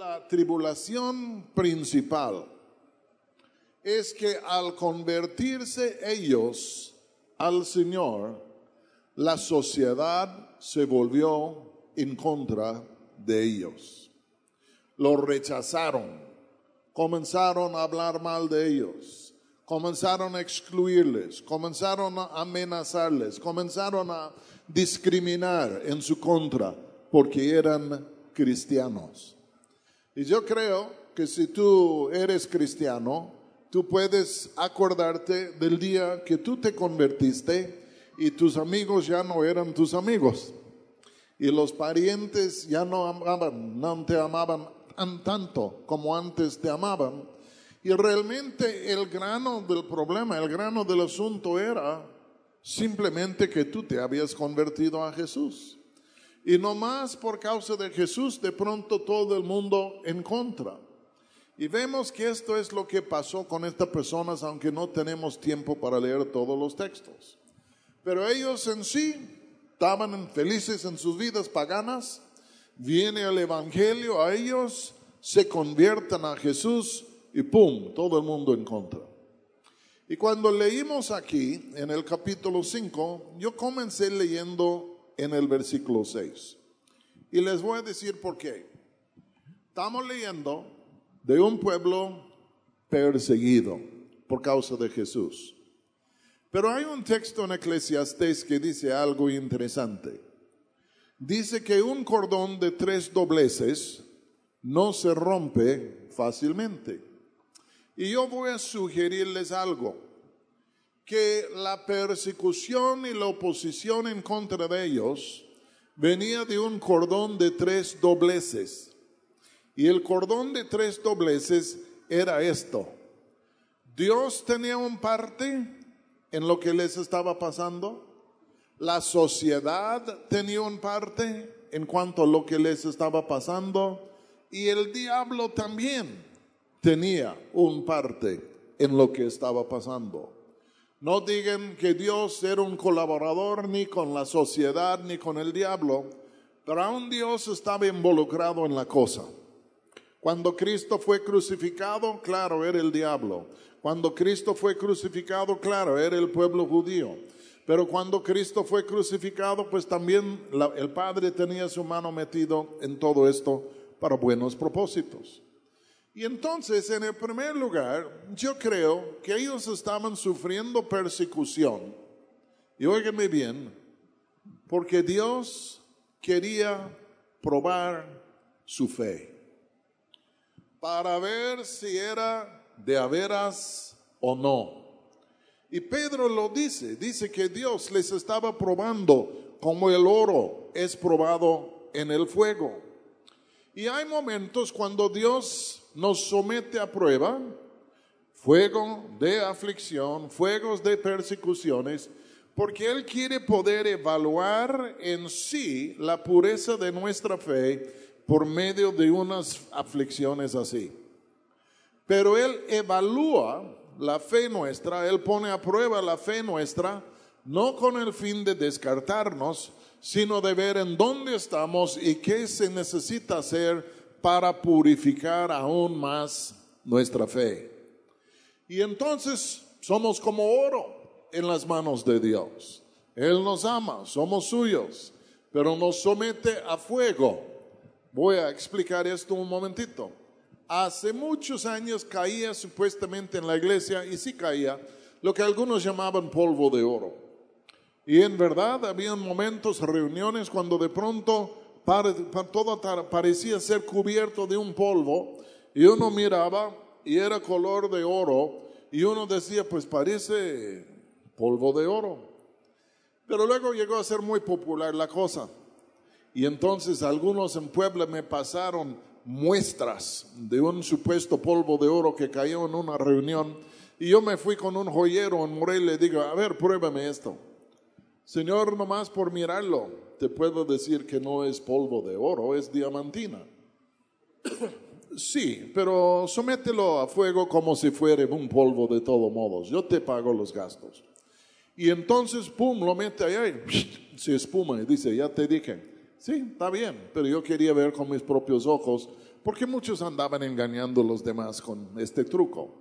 La tribulación principal es que al convertirse ellos al Señor, la sociedad se volvió en contra de ellos. Los rechazaron, comenzaron a hablar mal de ellos, comenzaron a excluirles, comenzaron a amenazarles, comenzaron a discriminar en su contra porque eran cristianos. Y yo creo que si tú eres cristiano, tú puedes acordarte del día que tú te convertiste y tus amigos ya no eran tus amigos. Y los parientes ya no amaban, no te amaban tanto como antes te amaban. Y realmente el grano del problema, el grano del asunto era simplemente que tú te habías convertido a Jesús. Y no más por causa de Jesús, de pronto todo el mundo en contra. Y vemos que esto es lo que pasó con estas personas, aunque no tenemos tiempo para leer todos los textos. Pero ellos en sí estaban felices en sus vidas paganas, viene el Evangelio a ellos, se convierten a Jesús y ¡pum! Todo el mundo en contra. Y cuando leímos aquí, en el capítulo 5, yo comencé leyendo en el versículo 6. Y les voy a decir por qué. Estamos leyendo de un pueblo perseguido por causa de Jesús. Pero hay un texto en Eclesiastés que dice algo interesante. Dice que un cordón de tres dobleces no se rompe fácilmente. Y yo voy a sugerirles algo que la persecución y la oposición en contra de ellos venía de un cordón de tres dobleces. Y el cordón de tres dobleces era esto. Dios tenía un parte en lo que les estaba pasando. La sociedad tenía un parte en cuanto a lo que les estaba pasando. Y el diablo también tenía un parte en lo que estaba pasando. No digan que Dios era un colaborador ni con la sociedad ni con el diablo, pero aún Dios estaba involucrado en la cosa. Cuando Cristo fue crucificado, claro, era el diablo. Cuando Cristo fue crucificado, claro, era el pueblo judío. Pero cuando Cristo fue crucificado, pues también el Padre tenía su mano metido en todo esto para buenos propósitos. Y entonces, en el primer lugar, yo creo que ellos estaban sufriendo persecución. Y óigame bien, porque Dios quería probar su fe para ver si era de a veras o no. Y Pedro lo dice, dice que Dios les estaba probando como el oro es probado en el fuego. Y hay momentos cuando Dios nos somete a prueba, fuego de aflicción, fuegos de persecuciones, porque Él quiere poder evaluar en sí la pureza de nuestra fe por medio de unas aflicciones así. Pero Él evalúa la fe nuestra, Él pone a prueba la fe nuestra, no con el fin de descartarnos, sino de ver en dónde estamos y qué se necesita hacer para purificar aún más nuestra fe. Y entonces somos como oro en las manos de Dios. Él nos ama, somos suyos, pero nos somete a fuego. Voy a explicar esto un momentito. Hace muchos años caía supuestamente en la iglesia, y sí caía, lo que algunos llamaban polvo de oro. Y en verdad había momentos, reuniones, cuando de pronto todo parecía ser cubierto de un polvo y uno miraba y era color de oro y uno decía, pues parece polvo de oro. Pero luego llegó a ser muy popular la cosa. Y entonces algunos en Puebla me pasaron muestras de un supuesto polvo de oro que cayó en una reunión. Y yo me fui con un joyero en Morelia y le digo, a ver, pruébame esto. Señor, nomás por mirarlo, te puedo decir que no es polvo de oro, es diamantina. sí, pero somételo a fuego como si fuera un polvo de todos modos. Yo te pago los gastos. Y entonces, pum, lo mete allá y se espuma y dice, ya te dije. Sí, está bien, pero yo quería ver con mis propios ojos porque muchos andaban engañando a los demás con este truco.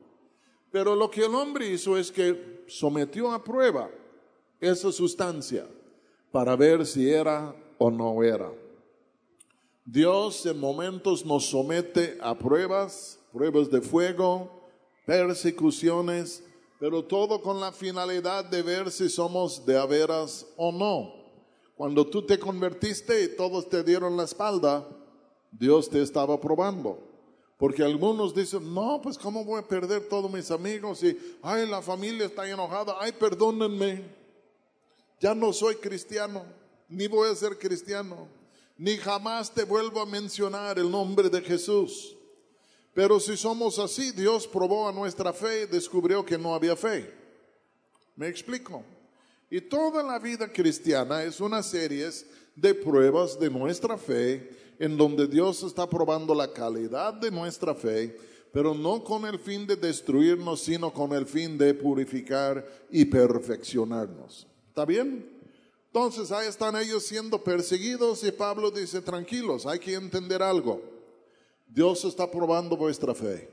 Pero lo que el hombre hizo es que sometió a prueba esa sustancia para ver si era o no era. Dios en momentos nos somete a pruebas, pruebas de fuego, persecuciones, pero todo con la finalidad de ver si somos de a veras o no. Cuando tú te convertiste y todos te dieron la espalda, Dios te estaba probando. Porque algunos dicen, no, pues cómo voy a perder todos mis amigos y, ay, la familia está enojada, ay, perdónenme, ya no soy cristiano, ni voy a ser cristiano, ni jamás te vuelvo a mencionar el nombre de Jesús. Pero si somos así, Dios probó a nuestra fe y descubrió que no había fe. ¿Me explico? Y toda la vida cristiana es una serie de pruebas de nuestra fe en donde Dios está probando la calidad de nuestra fe, pero no con el fin de destruirnos, sino con el fin de purificar y perfeccionarnos. ¿Está bien? Entonces ahí están ellos siendo perseguidos y Pablo dice, tranquilos, hay que entender algo. Dios está probando vuestra fe.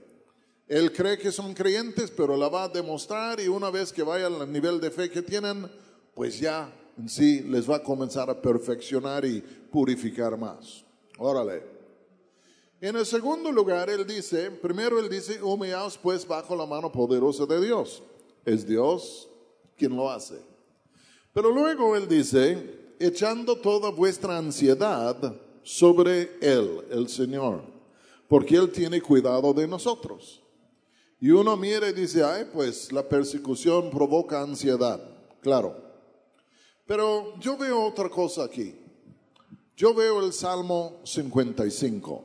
Él cree que son creyentes, pero la va a demostrar y una vez que vayan al nivel de fe que tienen, pues ya en sí les va a comenzar a perfeccionar y purificar más. Órale. En el segundo lugar, él dice, primero él dice, humillaos pues bajo la mano poderosa de Dios. Es Dios quien lo hace. Pero luego él dice, echando toda vuestra ansiedad sobre Él, el Señor, porque Él tiene cuidado de nosotros. Y uno mira y dice, ay, pues la persecución provoca ansiedad, claro. Pero yo veo otra cosa aquí. Yo veo el Salmo 55,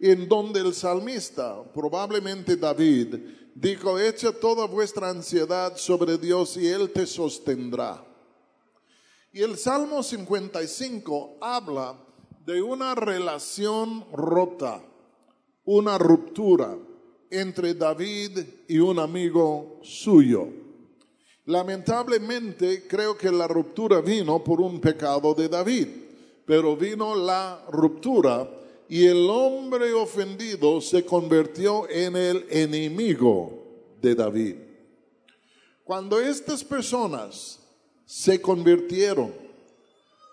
en donde el salmista, probablemente David, dijo, echa toda vuestra ansiedad sobre Dios y Él te sostendrá. Y el Salmo 55 habla de una relación rota, una ruptura entre David y un amigo suyo. Lamentablemente creo que la ruptura vino por un pecado de David pero vino la ruptura y el hombre ofendido se convirtió en el enemigo de David. Cuando estas personas se convirtieron,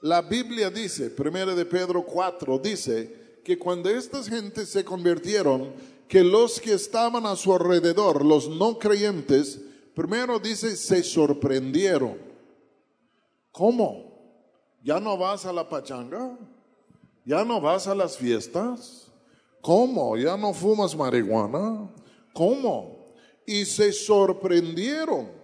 la Biblia dice, primera de Pedro 4, dice que cuando estas gentes se convirtieron, que los que estaban a su alrededor, los no creyentes, primero dice, se sorprendieron. ¿Cómo? ¿Ya no vas a la pachanga? ¿Ya no vas a las fiestas? ¿Cómo? ¿Ya no fumas marihuana? ¿Cómo? Y se sorprendieron.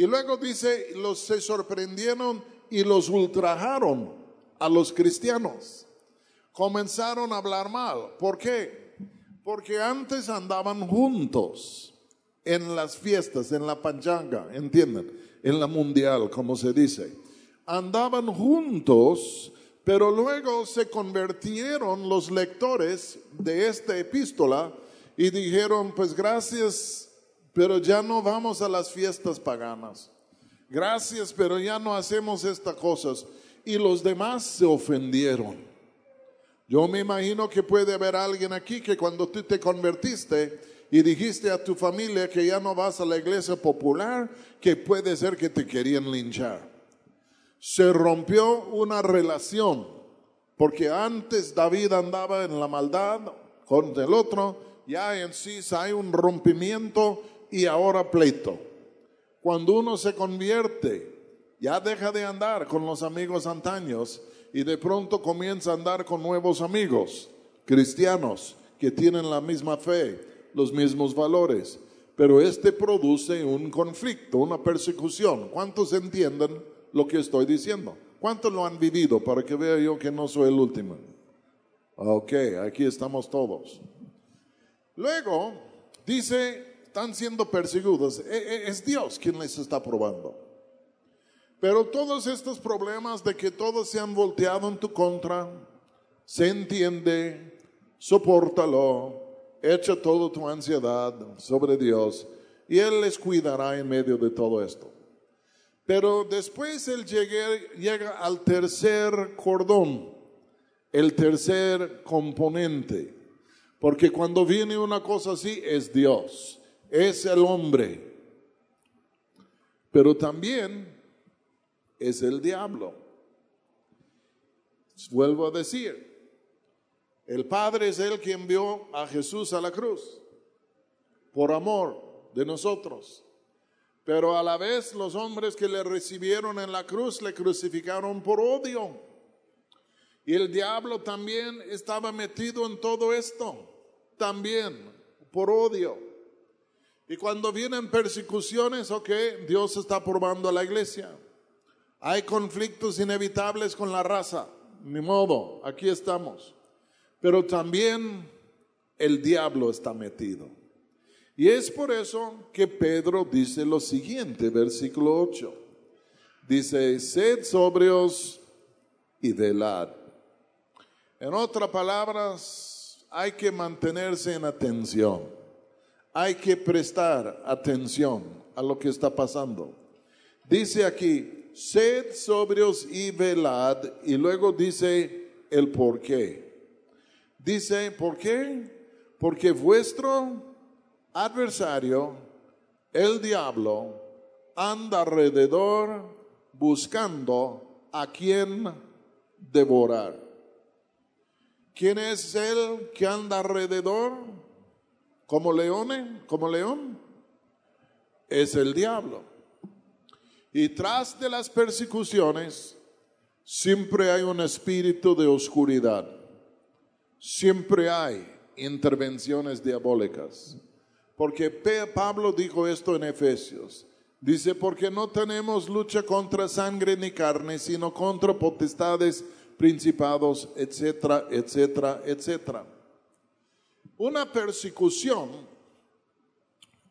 Y luego dice, los se sorprendieron y los ultrajaron a los cristianos. Comenzaron a hablar mal. ¿Por qué? Porque antes andaban juntos en las fiestas, en la pachanga, ¿entienden? En la mundial, como se dice andaban juntos, pero luego se convirtieron los lectores de esta epístola y dijeron, pues gracias, pero ya no vamos a las fiestas paganas. Gracias, pero ya no hacemos estas cosas. Y los demás se ofendieron. Yo me imagino que puede haber alguien aquí que cuando tú te convertiste y dijiste a tu familia que ya no vas a la iglesia popular, que puede ser que te querían linchar se rompió una relación, porque antes David andaba en la maldad con el otro, ya en sí hay un rompimiento y ahora pleito. Cuando uno se convierte, ya deja de andar con los amigos antaños y de pronto comienza a andar con nuevos amigos, cristianos, que tienen la misma fe, los mismos valores. Pero este produce un conflicto, una persecución. ¿Cuántos entienden? lo que estoy diciendo. ¿Cuántos lo han vivido para que vea yo que no soy el último? Ok, aquí estamos todos. Luego, dice, están siendo perseguidos. E, e, es Dios quien les está probando. Pero todos estos problemas de que todos se han volteado en tu contra, se entiende, soportalo, echa toda tu ansiedad sobre Dios y Él les cuidará en medio de todo esto. Pero después él llega, al tercer cordón, el tercer componente. Porque cuando viene una cosa así, es Dios, es el hombre. Pero también es el diablo. Vuelvo a decir, el Padre es el que envió a Jesús a la cruz por amor de nosotros. Pero a la vez los hombres que le recibieron en la cruz le crucificaron por odio. Y el diablo también estaba metido en todo esto, también por odio. Y cuando vienen persecuciones, ok, Dios está probando a la iglesia. Hay conflictos inevitables con la raza, ni modo, aquí estamos. Pero también el diablo está metido. Y es por eso que Pedro dice lo siguiente, versículo 8. Dice, sed sobrios y velad. En otras palabras, hay que mantenerse en atención. Hay que prestar atención a lo que está pasando. Dice aquí, sed sobrios y velad, y luego dice el por qué. Dice, ¿por qué? Porque vuestro adversario, el diablo, anda alrededor buscando a quien devorar. ¿Quién es el que anda alrededor como león? Como león. Es el diablo. Y tras de las persecuciones siempre hay un espíritu de oscuridad. Siempre hay intervenciones diabólicas. Porque Pablo dijo esto en Efesios. Dice, porque no tenemos lucha contra sangre ni carne, sino contra potestades, principados, etcétera, etcétera, etcétera. Una persecución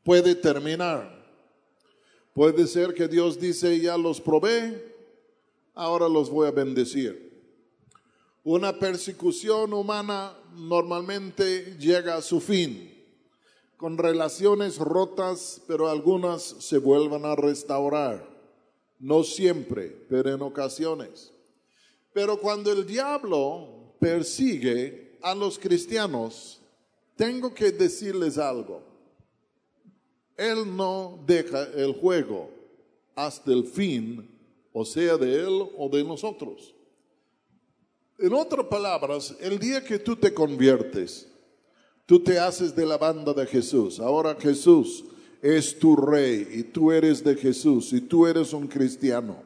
puede terminar. Puede ser que Dios dice, ya los probé, ahora los voy a bendecir. Una persecución humana normalmente llega a su fin con relaciones rotas, pero algunas se vuelvan a restaurar. No siempre, pero en ocasiones. Pero cuando el diablo persigue a los cristianos, tengo que decirles algo. Él no deja el juego hasta el fin, o sea, de él o de nosotros. En otras palabras, el día que tú te conviertes, Tú te haces de la banda de Jesús. Ahora Jesús es tu rey y tú eres de Jesús y tú eres un cristiano.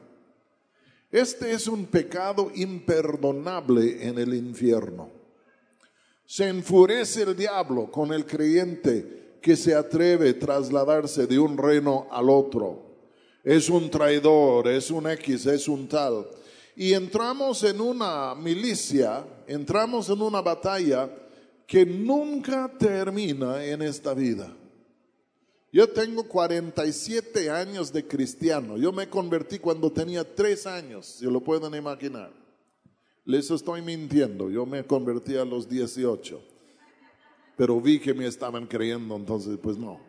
Este es un pecado imperdonable en el infierno. Se enfurece el diablo con el creyente que se atreve a trasladarse de un reino al otro. Es un traidor, es un X, es un tal. Y entramos en una milicia, entramos en una batalla que nunca termina en esta vida. Yo tengo 47 años de cristiano. Yo me convertí cuando tenía 3 años, si lo pueden imaginar. Les estoy mintiendo, yo me convertí a los 18. Pero vi que me estaban creyendo, entonces pues no.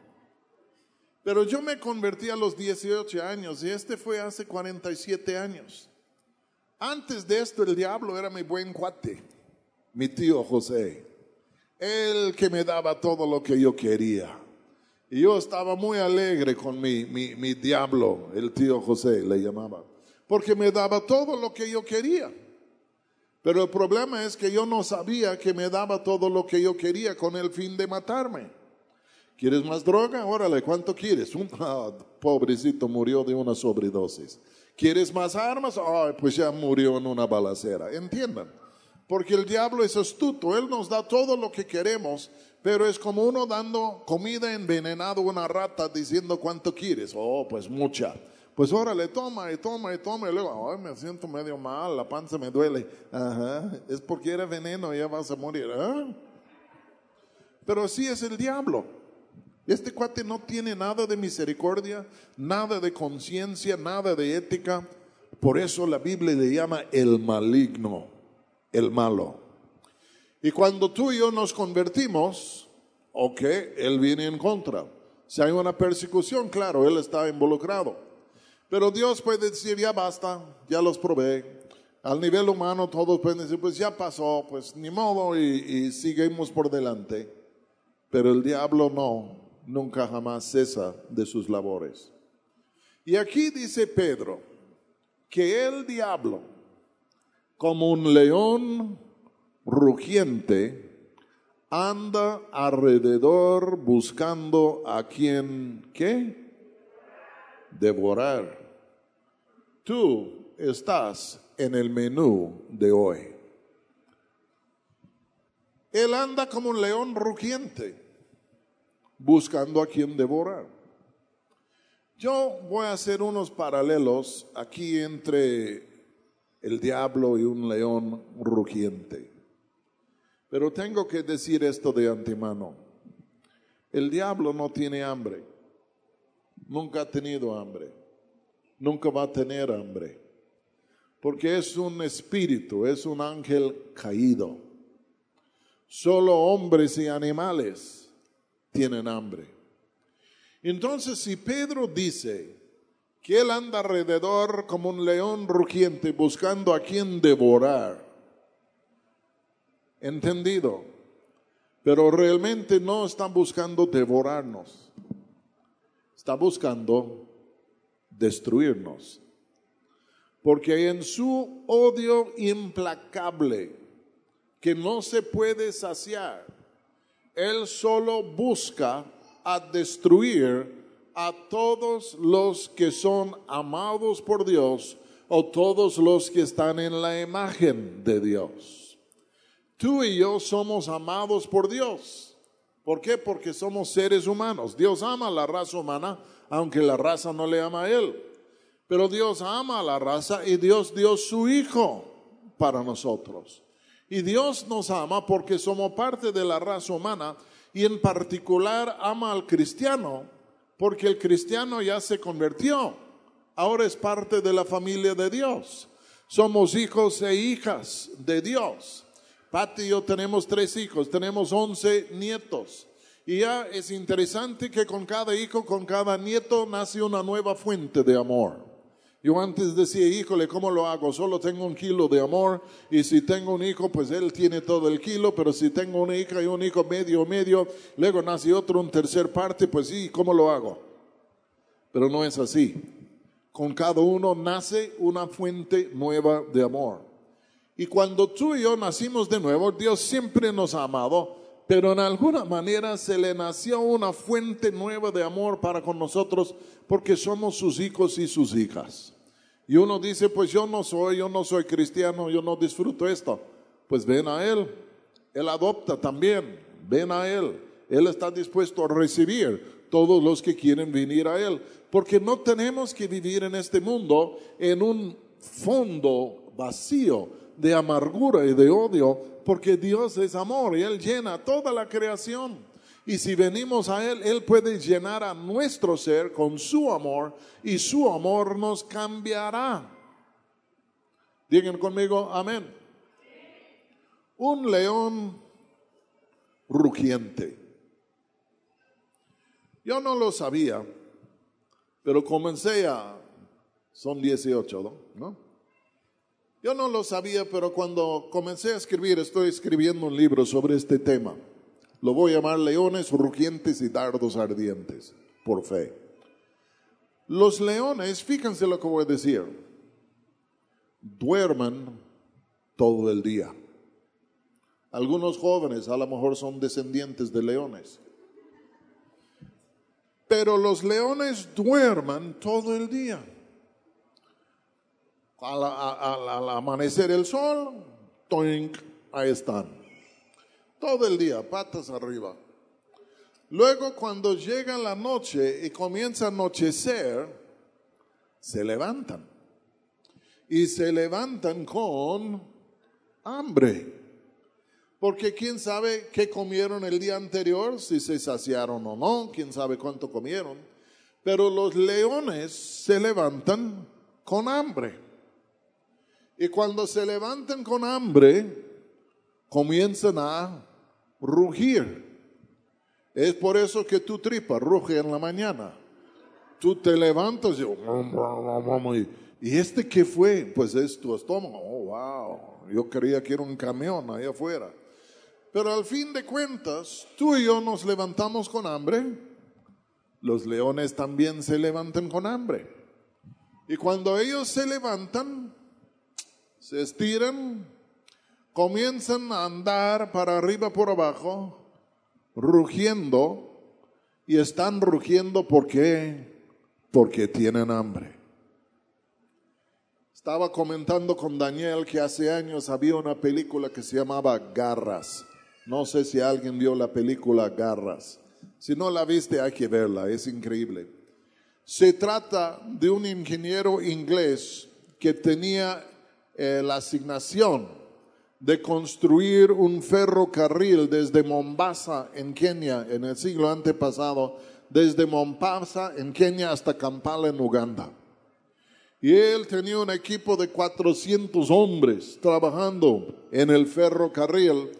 Pero yo me convertí a los 18 años y este fue hace 47 años. Antes de esto el diablo era mi buen cuate, mi tío José. Él que me daba todo lo que yo quería. Y yo estaba muy alegre con mi, mi, mi diablo, el tío José le llamaba, porque me daba todo lo que yo quería. Pero el problema es que yo no sabía que me daba todo lo que yo quería con el fin de matarme. ¿Quieres más droga? Órale, ¿cuánto quieres? Un ah, pobrecito murió de una sobredosis. ¿Quieres más armas? Ah, pues ya murió en una balacera. Entiendan. Porque el diablo es astuto, él nos da todo lo que queremos, pero es como uno dando comida envenenada a una rata diciendo cuánto quieres. Oh, pues mucha. Pues órale, toma y toma y toma. Y luego, ay, me siento medio mal, la panza me duele. Ajá, es porque era veneno ya vas a morir. ¿eh? Pero así es el diablo. Este cuate no tiene nada de misericordia, nada de conciencia, nada de ética. Por eso la Biblia le llama el maligno el malo. Y cuando tú y yo nos convertimos, ok, Él viene en contra. Si hay una persecución, claro, Él está involucrado. Pero Dios puede decir, ya basta, ya los probé, Al nivel humano todos pueden decir, pues ya pasó, pues ni modo y, y seguimos por delante. Pero el diablo no, nunca jamás cesa de sus labores. Y aquí dice Pedro que el diablo, como un león rugiente, anda alrededor buscando a quien, ¿qué? Devorar. Tú estás en el menú de hoy. Él anda como un león rugiente, buscando a quien devorar. Yo voy a hacer unos paralelos aquí entre el diablo y un león rugiente. Pero tengo que decir esto de antemano. El diablo no tiene hambre. Nunca ha tenido hambre. Nunca va a tener hambre. Porque es un espíritu, es un ángel caído. Solo hombres y animales tienen hambre. Entonces, si Pedro dice que él anda alrededor como un león rugiente buscando a quien devorar, entendido, pero realmente no está buscando devorarnos, está buscando destruirnos. Porque en su odio implacable, que no se puede saciar, él solo busca a destruir a todos los que son amados por Dios o todos los que están en la imagen de Dios. Tú y yo somos amados por Dios. ¿Por qué? Porque somos seres humanos. Dios ama a la raza humana, aunque la raza no le ama a Él. Pero Dios ama a la raza y Dios dio su Hijo para nosotros. Y Dios nos ama porque somos parte de la raza humana y en particular ama al cristiano, porque el cristiano ya se convirtió, ahora es parte de la familia de Dios. Somos hijos e hijas de Dios. Pati y yo tenemos tres hijos, tenemos once nietos. Y ya es interesante que con cada hijo, con cada nieto, nace una nueva fuente de amor. Yo antes decía, híjole, ¿cómo lo hago? Solo tengo un kilo de amor y si tengo un hijo, pues él tiene todo el kilo, pero si tengo una hija y un hijo medio, medio, luego nace otro, un tercer parte, pues sí, ¿cómo lo hago? Pero no es así. Con cada uno nace una fuente nueva de amor. Y cuando tú y yo nacimos de nuevo, Dios siempre nos ha amado, pero en alguna manera se le nació una fuente nueva de amor para con nosotros porque somos sus hijos y sus hijas. Y uno dice, pues yo no soy, yo no soy cristiano, yo no disfruto esto. Pues ven a Él. Él adopta también. Ven a Él. Él está dispuesto a recibir todos los que quieren venir a Él. Porque no tenemos que vivir en este mundo en un fondo vacío de amargura y de odio, porque Dios es amor y Él llena toda la creación. Y si venimos a Él, Él puede llenar a nuestro ser con su amor y su amor nos cambiará. Digan conmigo, amén. Un león rugiente. Yo no lo sabía, pero comencé a, son 18, ¿no? Yo no lo sabía, pero cuando comencé a escribir, estoy escribiendo un libro sobre este tema. Lo voy a llamar leones rugientes y dardos ardientes, por fe. Los leones, fíjense lo que voy a decir, duermen todo el día. Algunos jóvenes a lo mejor son descendientes de leones. Pero los leones duermen todo el día. Al, amanecer el sol, toink, ahí están todo el día, patas arriba. Luego cuando llega la noche y comienza a anochecer, se levantan. Y se levantan con hambre. Porque quién sabe qué comieron el día anterior, si se saciaron o no, quién sabe cuánto comieron. Pero los leones se levantan con hambre. Y cuando se levantan con hambre, comienzan a rugir. Es por eso que tu tripa ruge en la mañana. Tú te levantas y, ¿Y este qué fue? Pues es tu estómago. Oh, wow. Yo creía que era un camión ahí afuera. Pero al fin de cuentas, tú y yo nos levantamos con hambre. Los leones también se levantan con hambre. Y cuando ellos se levantan, se estiran, comienzan a andar para arriba por abajo, rugiendo, y están rugiendo porque porque tienen hambre. Estaba comentando con Daniel que hace años había una película que se llamaba Garras. No sé si alguien vio la película Garras. Si no la viste, hay que verla, es increíble. Se trata de un ingeniero inglés que tenía eh, la asignación de construir un ferrocarril desde Mombasa, en Kenia, en el siglo antepasado, desde Mombasa, en Kenia, hasta Kampala, en Uganda. Y él tenía un equipo de 400 hombres trabajando en el ferrocarril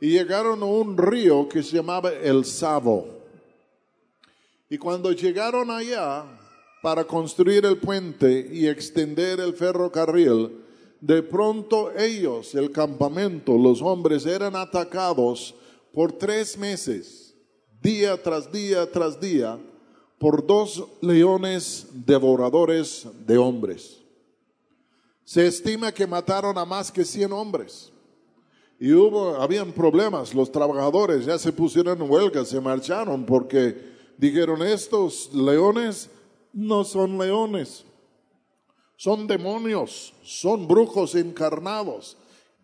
y llegaron a un río que se llamaba el Savo. Y cuando llegaron allá para construir el puente y extender el ferrocarril, de pronto ellos, el campamento, los hombres, eran atacados por tres meses, día tras día tras día, por dos leones devoradores de hombres. Se estima que mataron a más que 100 hombres. Y hubo, habían problemas, los trabajadores ya se pusieron en huelga, se marcharon porque dijeron, estos leones no son leones, son demonios, son brujos encarnados.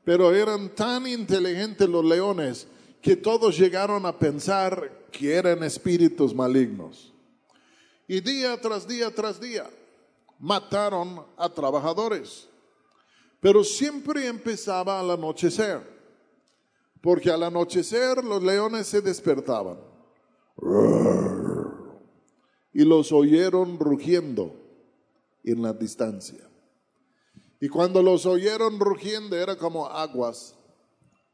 Pero eran tan inteligentes los leones que todos llegaron a pensar que eran espíritus malignos. Y día tras día tras día mataron a trabajadores. Pero siempre empezaba al anochecer, porque al anochecer los leones se despertaban y los oyeron rugiendo en la distancia. Y cuando los oyeron rugiendo era como aguas,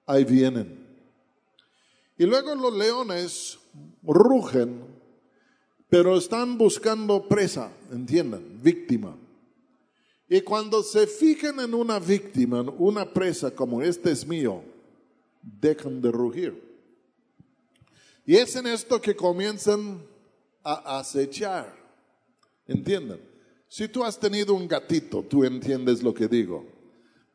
ahí vienen. Y luego los leones rugen pero están buscando presa, entiendan, víctima. Y cuando se fijan en una víctima, una presa como este es mío, dejan de rugir. Y es en esto que comienzan a acechar. ¿Entienden? Si tú has tenido un gatito, tú entiendes lo que digo.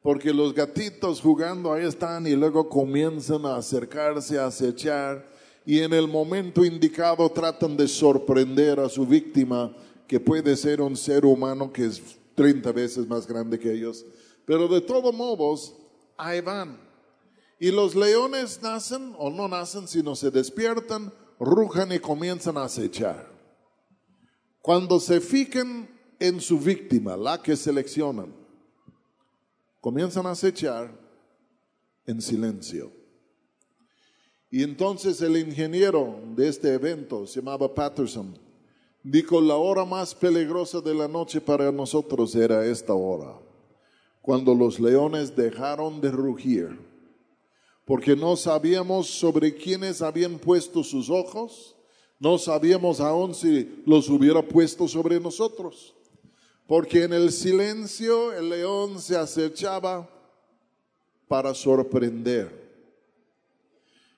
Porque los gatitos jugando ahí están y luego comienzan a acercarse, a acechar y en el momento indicado tratan de sorprender a su víctima, que puede ser un ser humano que es 30 veces más grande que ellos. Pero de todos modos, ahí van. Y los leones nacen o no nacen, sino se despiertan, rujan y comienzan a acechar. Cuando se fijen en su víctima, la que seleccionan, comienzan a acechar en silencio. Y entonces el ingeniero de este evento, se llamaba Patterson, dijo, la hora más peligrosa de la noche para nosotros era esta hora, cuando los leones dejaron de rugir, porque no sabíamos sobre quiénes habían puesto sus ojos, no sabíamos aún si los hubiera puesto sobre nosotros, porque en el silencio el león se acechaba para sorprender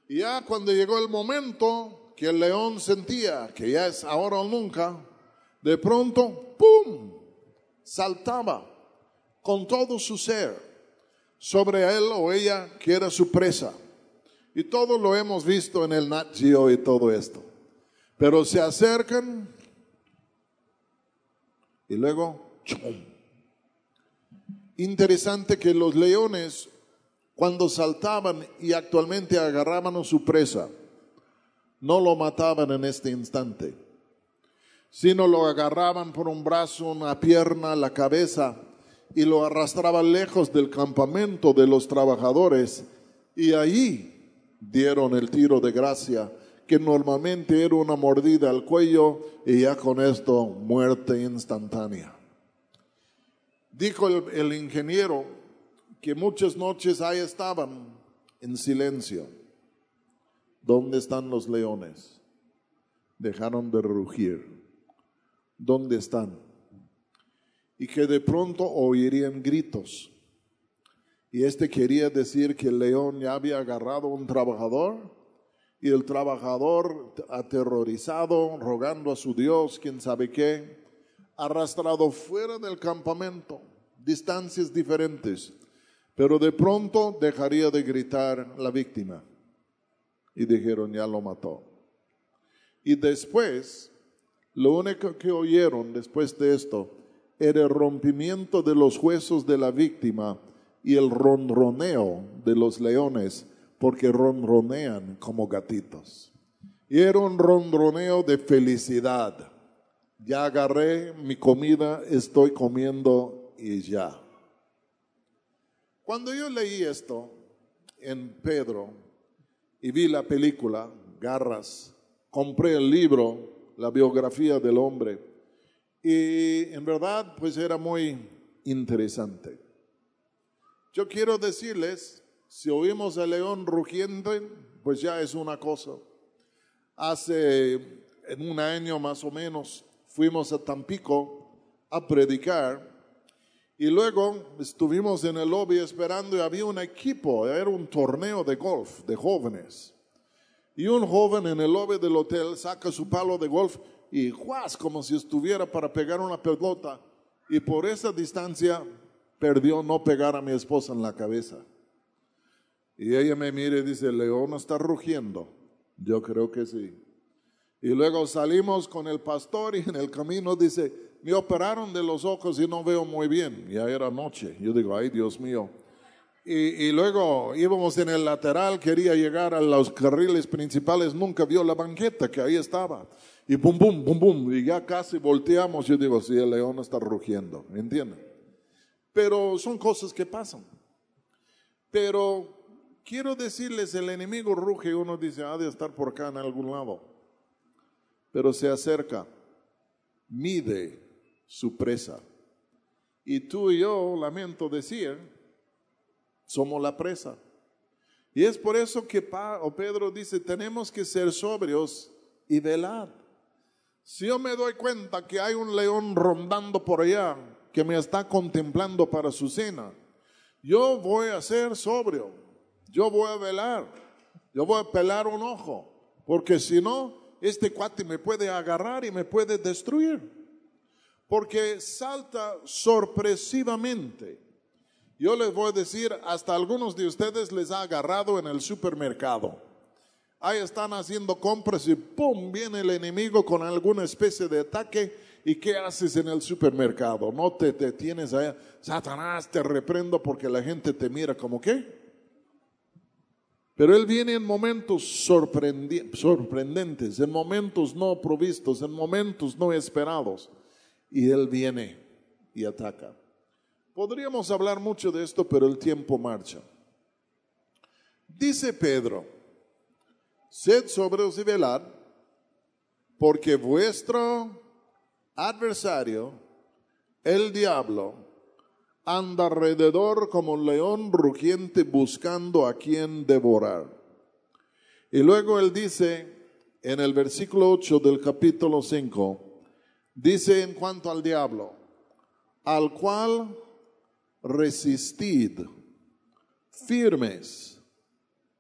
y ya cuando llegó el momento que el león sentía que ya es ahora o nunca, de pronto, ¡pum! saltaba con todo su ser sobre él o ella que era su presa. Y todo lo hemos visto en el Nat Geo y todo esto. Pero se acercan y luego, ¡chum! Interesante que los leones cuando saltaban y actualmente agarraban su presa, no lo mataban en este instante, sino lo agarraban por un brazo, una pierna, la cabeza y lo arrastraban lejos del campamento de los trabajadores y allí dieron el tiro de gracia que normalmente era una mordida al cuello y ya con esto muerte instantánea. Dijo el, el ingeniero, que muchas noches ahí estaban en silencio. ¿Dónde están los leones? Dejaron de rugir. ¿Dónde están? y que de pronto oirían gritos. Y este quería decir que el león ya había agarrado a un trabajador y el trabajador aterrorizado, rogando a su Dios, quién sabe qué, arrastrado fuera del campamento, distancias diferentes, pero de pronto dejaría de gritar la víctima. Y dijeron, ya lo mató. Y después, lo único que oyeron después de esto era el rompimiento de los huesos de la víctima y el ronroneo de los leones, porque ronronean como gatitos. Y era un ronroneo de felicidad. Ya agarré mi comida, estoy comiendo y ya. Cuando yo leí esto en Pedro y vi la película Garras, compré el libro, la biografía del hombre, y en verdad pues era muy interesante. Yo quiero decirles, si oímos al león rugiente, pues ya es una cosa. Hace en un año más o menos fuimos a Tampico a predicar y luego estuvimos en el lobby esperando y había un equipo, era un torneo de golf de jóvenes. Y un joven en el lobby del hotel saca su palo de golf y juas como si estuviera para pegar una pelota. Y por esa distancia perdió no pegar a mi esposa en la cabeza. Y ella me mira y dice, León está rugiendo. Yo creo que sí. Y luego salimos con el pastor y en el camino dice, me operaron de los ojos y no veo muy bien. Ya era noche. Yo digo, ay Dios mío. Y, y, luego íbamos en el lateral, quería llegar a los carriles principales, nunca vio la banqueta que ahí estaba. Y bum, bum, bum, bum. Y ya casi volteamos. Yo digo, sí, el león está rugiendo. ¿Me entienden? Pero son cosas que pasan. Pero quiero decirles, el enemigo ruge y uno dice, ha de estar por acá en algún lado. Pero se acerca, mide su presa. Y tú y yo, lamento decir, somos la presa. Y es por eso que Pedro dice, tenemos que ser sobrios y velar. Si yo me doy cuenta que hay un león rondando por allá que me está contemplando para su cena, yo voy a ser sobrio, yo voy a velar, yo voy a pelar un ojo, porque si no, este cuate me puede agarrar y me puede destruir, porque salta sorpresivamente. Yo les voy a decir, hasta algunos de ustedes les ha agarrado en el supermercado ahí están haciendo compras y ¡pum! viene el enemigo con alguna especie de ataque. ¿Y qué haces en el supermercado? No te detienes allá. Satanás, te reprendo porque la gente te mira como qué. Pero Él viene en momentos sorprendentes, en momentos no provistos, en momentos no esperados. Y Él viene y ataca. Podríamos hablar mucho de esto, pero el tiempo marcha. Dice Pedro, sed sobrios y velad, porque vuestro adversario, el diablo, anda alrededor como un león rugiente buscando a quien devorar. Y luego él dice en el versículo 8 del capítulo 5, dice en cuanto al diablo, al cual resistid firmes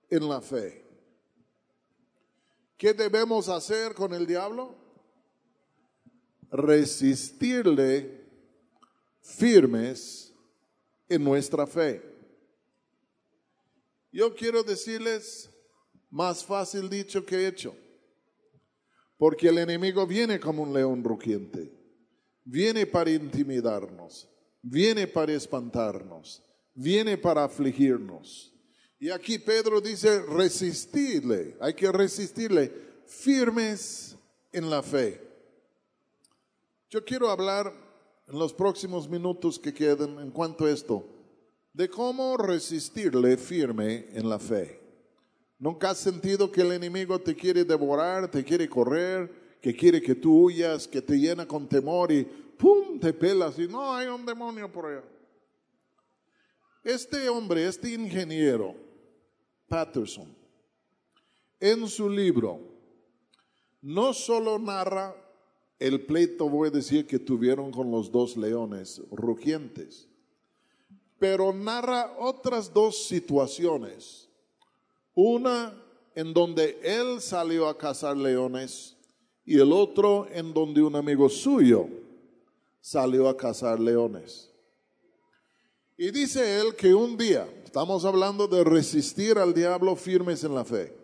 en la fe ¿Qué debemos hacer con el diablo? Resistirle firmes en nuestra fe. Yo quiero decirles, más fácil dicho que hecho, porque el enemigo viene como un león rugiente, viene para intimidarnos, viene para espantarnos, viene para afligirnos. Y aquí Pedro dice, resistirle, hay que resistirle, firmes en la fe. Yo quiero hablar en los próximos minutos que queden en cuanto a esto, de cómo resistirle firme en la fe. ¿Nunca has sentido que el enemigo te quiere devorar, te quiere correr, que quiere que tú huyas, que te llena con temor y ¡pum! te pelas y no hay un demonio por allá? Este hombre, este ingeniero, Patterson, en su libro, no solo narra el pleito, voy a decir, que tuvieron con los dos leones rugientes. Pero narra otras dos situaciones. Una en donde él salió a cazar leones y el otro en donde un amigo suyo salió a cazar leones. Y dice él que un día, estamos hablando de resistir al diablo firmes en la fe,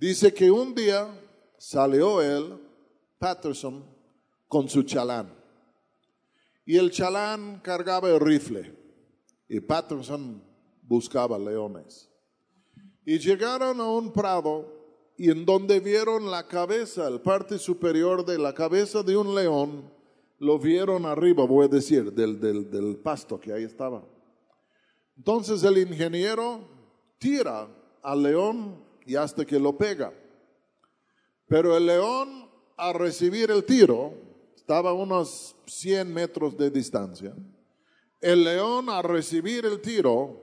dice que un día salió él, Patterson, con su chalán. Y el chalán cargaba el rifle y Patterson buscaba leones. Y llegaron a un prado y en donde vieron la cabeza, el parte superior de la cabeza de un león, lo vieron arriba, voy a decir, del, del, del pasto que ahí estaba. Entonces el ingeniero tira al león y hasta que lo pega. Pero el león, al recibir el tiro, estaba a unos 100 metros de distancia. El león, al recibir el tiro,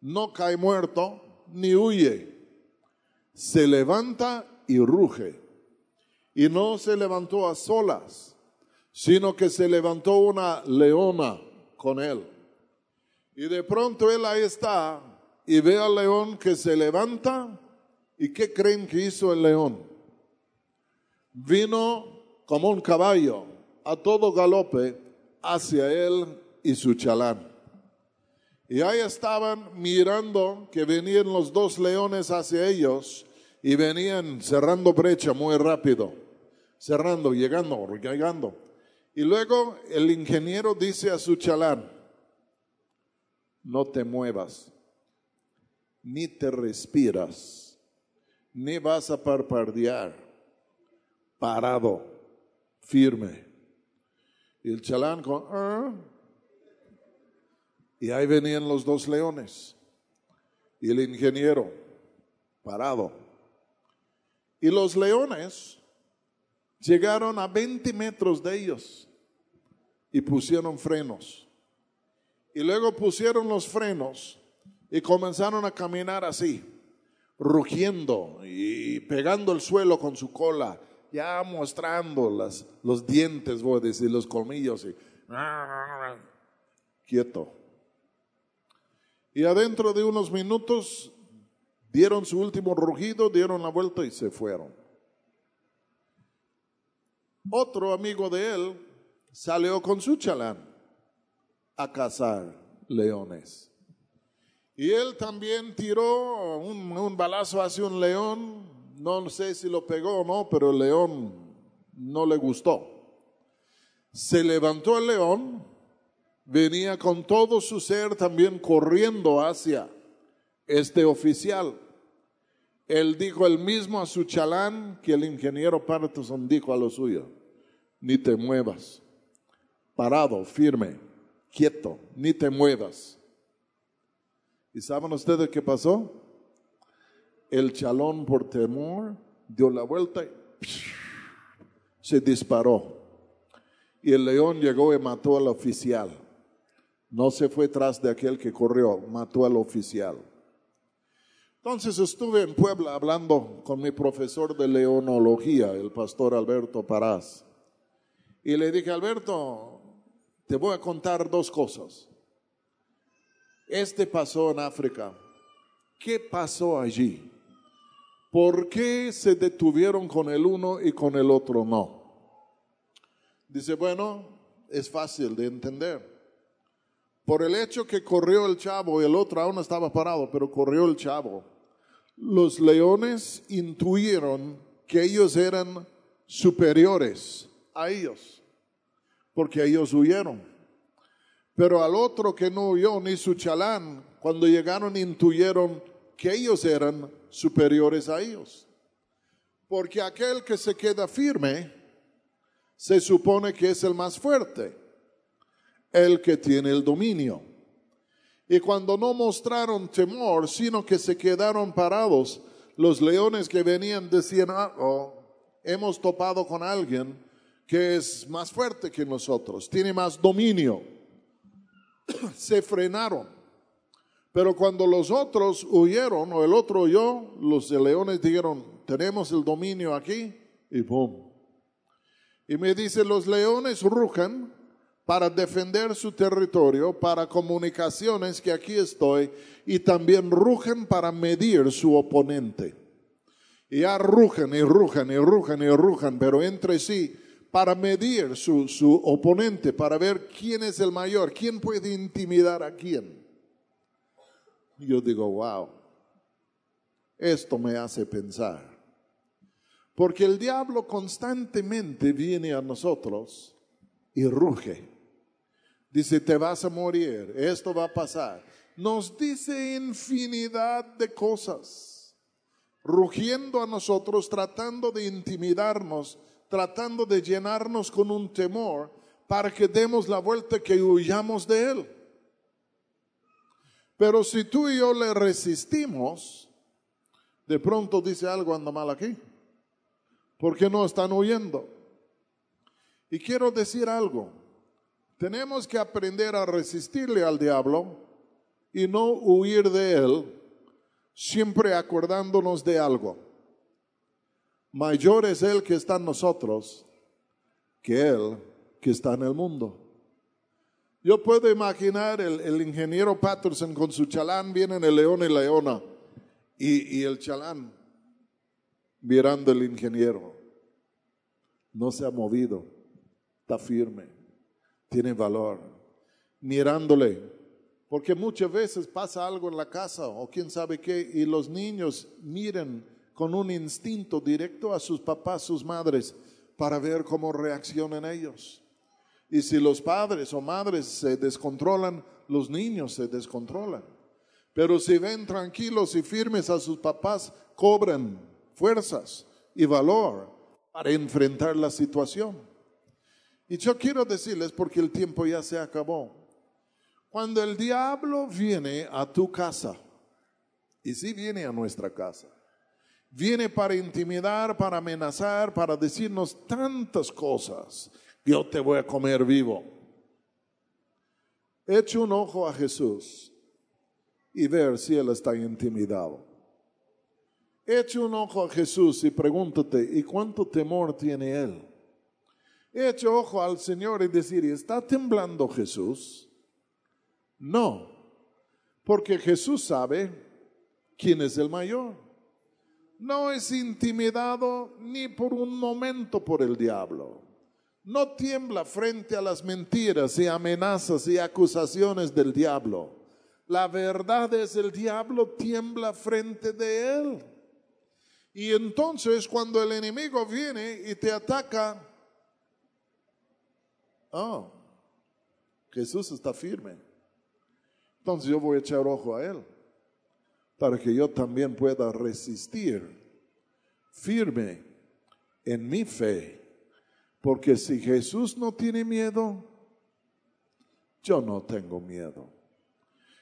no cae muerto ni huye se levanta y ruge. Y no se levantó a solas, sino que se levantó una leona con él. Y de pronto él ahí está y ve al león que se levanta. ¿Y qué creen que hizo el león? Vino como un caballo a todo galope hacia él y su chalán. Y ahí estaban mirando que venían los dos leones hacia ellos y venían cerrando brecha muy rápido, cerrando, llegando, llegando. Y luego el ingeniero dice a su chalán, no te muevas, ni te respiras, ni vas a parpadear, parado, firme. Y el chalán con, ah". y ahí venían los dos leones. Y el ingeniero, parado y los leones llegaron a 20 metros de ellos y pusieron frenos. Y luego pusieron los frenos y comenzaron a caminar así, rugiendo y pegando el suelo con su cola, ya mostrando las, los dientes, voy a decir, los colmillos. Y, quieto. Y adentro de unos minutos Dieron su último rugido, dieron la vuelta y se fueron. Otro amigo de él salió con su chalán a cazar leones. Y él también tiró un, balazo hacia un león. No sé si lo pegó o no, pero el león no le gustó. Se levantó el león, venía con todo su ser también corriendo hacia este oficial. Él dijo el mismo a su chalán que el ingeniero Patterson dijo a lo suyo. Ni te muevas. Parado, firme, quieto, ni te muevas. ¿Y saben ustedes qué pasó? El chalón por temor dio la vuelta y se disparó. Y el león llegó y mató al oficial. No se fue tras de aquel que corrió, mató al oficial. Entonces estuve en Puebla hablando con mi profesor de leonología, el pastor Alberto Parás. Y le dije, Alberto, te voy a contar dos cosas. Este pasó en África. ¿Qué pasó allí? ¿Por qué se detuvieron con el uno y con el otro no? Dice, bueno, es fácil de entender. Por el hecho que corrió el chavo y el otro aún estaba parado, pero corrió el chavo. Los leones intuyeron que ellos eran superiores a ellos, porque ellos huyeron. Pero al otro que no huyó, ni su chalán, cuando llegaron intuyeron que ellos eran superiores a ellos. Porque aquel que se queda firme se supone que es el más fuerte el que tiene el dominio. Y cuando no mostraron temor, sino que se quedaron parados, los leones que venían decían, hemos topado con alguien que es más fuerte que nosotros, tiene más dominio. se frenaron. Pero cuando los otros huyeron, o el otro huyó, los leones dijeron, tenemos el dominio aquí, y boom. Y me dice, los leones rugen para defender su territorio, para comunicaciones que aquí estoy, y también rugen para medir su oponente. Y ya rugen y rugen y rugen y rugen, pero entre sí, para medir su, su oponente, para ver quién es el mayor, quién puede intimidar a quién. Yo digo, wow, esto me hace pensar. Porque el diablo constantemente viene a nosotros y ruge Dice, te vas a morir, esto va a pasar. Nos dice infinidad de cosas, rugiendo a nosotros, tratando de intimidarnos, tratando de llenarnos con un temor para que demos la vuelta, que huyamos de él. Pero si tú y yo le resistimos, de pronto dice algo anda mal aquí. porque no están huyendo? Y quiero decir algo. Tenemos que aprender a resistirle al diablo y no huir de él, siempre acordándonos de algo. Mayor es Él que está en nosotros que Él que está en el mundo. Yo puedo imaginar el, ingeniero Patterson con su chalán, vienen el león y leona, y, el chalán mirando el ingeniero. No se ha movido, está firme tiene valor. Mirándole, porque muchas veces pasa algo en la casa o quién sabe qué, y los niños miran con un instinto directo a sus papás, sus madres, para ver cómo reaccionan ellos. Y si los padres o madres se descontrolan, los niños se descontrolan. Pero si ven tranquilos y firmes a sus papás, cobran fuerzas y valor para enfrentar la situación. Y yo quiero decirles, porque el tiempo ya se acabó, cuando el diablo viene a tu casa, y si viene a nuestra casa, viene para intimidar, para amenazar, para decirnos tantas cosas, yo te voy a comer vivo. Eche un ojo a Jesús y ver si Él está intimidado. Eche un ojo a Jesús y pregúntate, ¿y cuánto temor tiene Él? He hecho ojo al Señor y decir, ¿está temblando Jesús? No, porque Jesús sabe quién es el mayor. No es intimidado ni por un momento por el diablo. No tiembla frente a las mentiras y amenazas y acusaciones del diablo. La verdad es el diablo tiembla frente de él. Y entonces cuando el enemigo viene y te ataca, Oh, Jesús está firme. Entonces yo voy a echar ojo a Él para que yo también pueda resistir firme en mi fe. Porque si Jesús no tiene miedo, yo no tengo miedo.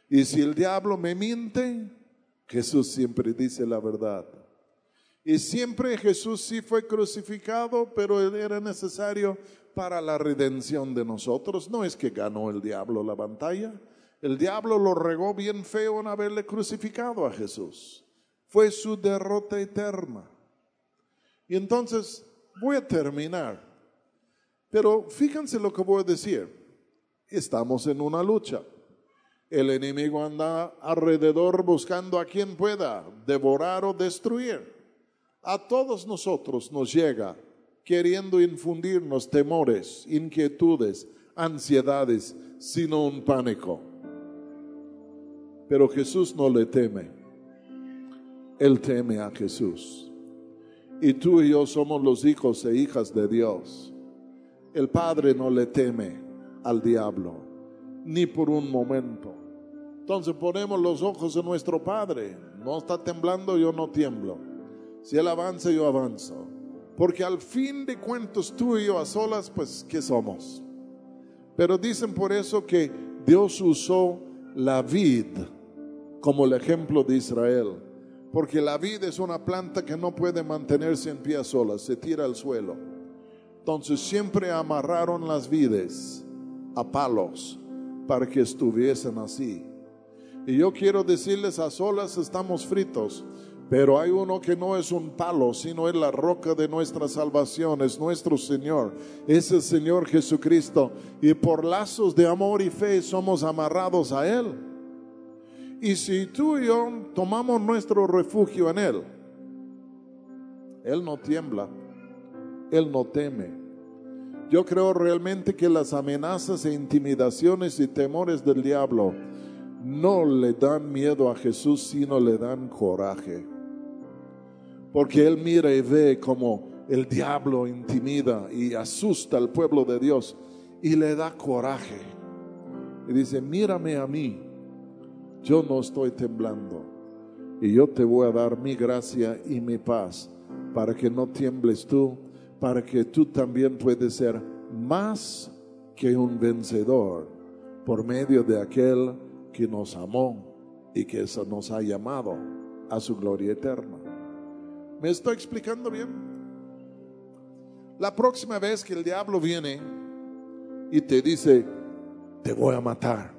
Y si el diablo me miente, Jesús siempre dice la verdad. Y siempre Jesús sí fue crucificado, pero era necesario para la redención de nosotros. No es que ganó el diablo la batalla. El diablo lo regó bien feo en haberle crucificado a Jesús. Fue su derrota eterna. Y entonces voy a terminar. Pero fíjense lo que voy a decir. Estamos en una lucha. El enemigo anda alrededor buscando a quien pueda devorar o destruir. A todos nosotros nos llega queriendo infundirnos temores, inquietudes, ansiedades, sino un pánico. Pero Jesús no le teme. Él teme a Jesús. Y tú y yo somos los hijos e hijas de Dios. El Padre no le teme al diablo, ni por un momento. Entonces ponemos los ojos en nuestro Padre. No está temblando, yo no tiemblo. Si Él avanza, yo avanzo. Porque al fin de cuentos tú y yo a solas, pues, ¿qué somos? Pero dicen por eso que Dios usó la vid como el ejemplo de Israel. Porque la vid es una planta que no puede mantenerse en pie sola, se tira al suelo. Entonces siempre amarraron las vides a palos para que estuviesen así. Y yo quiero decirles, a solas estamos fritos, Pero hay uno que no es un palo, sino es la roca de nuestra salvación, es nuestro Señor, es el Señor Jesucristo. Y por lazos de amor y fe somos amarrados a Él. Y si tú y yo tomamos nuestro refugio en Él, Él no tiembla, Él no teme. Yo creo realmente que las amenazas e intimidaciones y temores del diablo no le dan miedo a Jesús, sino le dan coraje. Porque Él mira y ve como el diablo intimida y asusta al pueblo de Dios y le da coraje. Y dice, mírame a mí, yo no estoy temblando y yo te voy a dar mi gracia y mi paz para que no tiembles tú, para que tú también puedes ser más que un vencedor por medio de aquel que nos amó y que nos ha llamado a su gloria eterna. ¿Me estoy explicando bien? La próxima vez que el diablo viene y te dice, te voy a matar,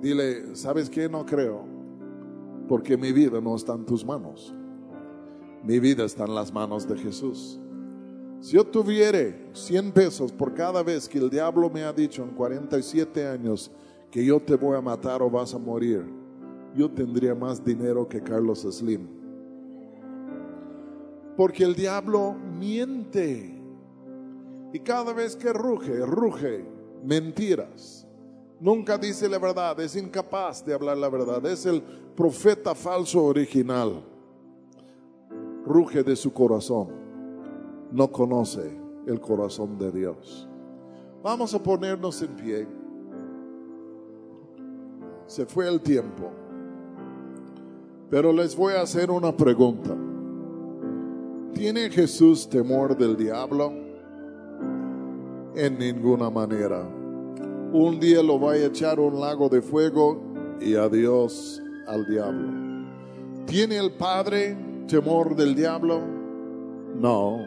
dile, ¿sabes qué? No creo, porque mi vida no está en tus manos. Mi vida está en las manos de Jesús. Si yo tuviera 100 pesos por cada vez que el diablo me ha dicho en 47 años que yo te voy a matar o vas a morir, yo tendría más dinero que Carlos Slim. Porque el diablo miente. Y cada vez que ruge, ruge mentiras. Nunca dice la verdad, es incapaz de hablar la verdad. Es el profeta falso original. Ruge de su corazón. No conoce el corazón de Dios. Vamos a ponernos en pie. Se fue el tiempo. Pero les voy a hacer una pregunta. ¿Tiene Jesús temor del diablo? En ninguna manera. Un día lo va a echar un lago de fuego y adiós al diablo. ¿Tiene el Padre temor del diablo? No.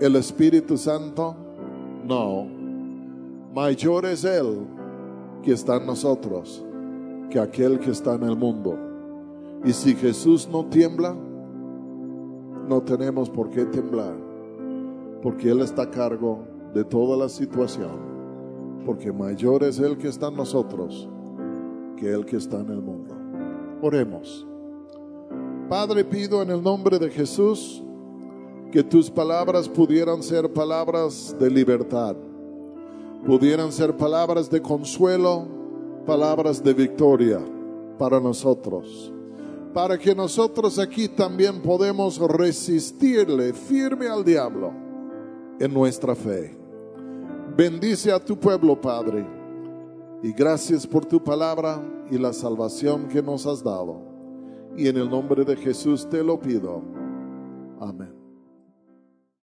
¿El Espíritu Santo? No. Mayor es Él que está en nosotros que aquel que está en el mundo. Y si Jesús no tiembla, no tenemos por qué temblar, porque Él está a cargo de toda la situación, porque mayor es el que está en nosotros que el que está en el mundo. Oremos. Padre, pido en el nombre de Jesús que tus palabras pudieran ser palabras de libertad, pudieran ser palabras de consuelo, palabras de victoria para nosotros para que nosotros aquí también podemos resistirle firme al diablo en nuestra fe. Bendice a tu pueblo, Padre, y gracias por tu palabra y la salvación que nos has dado. Y en el nombre de Jesús te lo pido. Amén.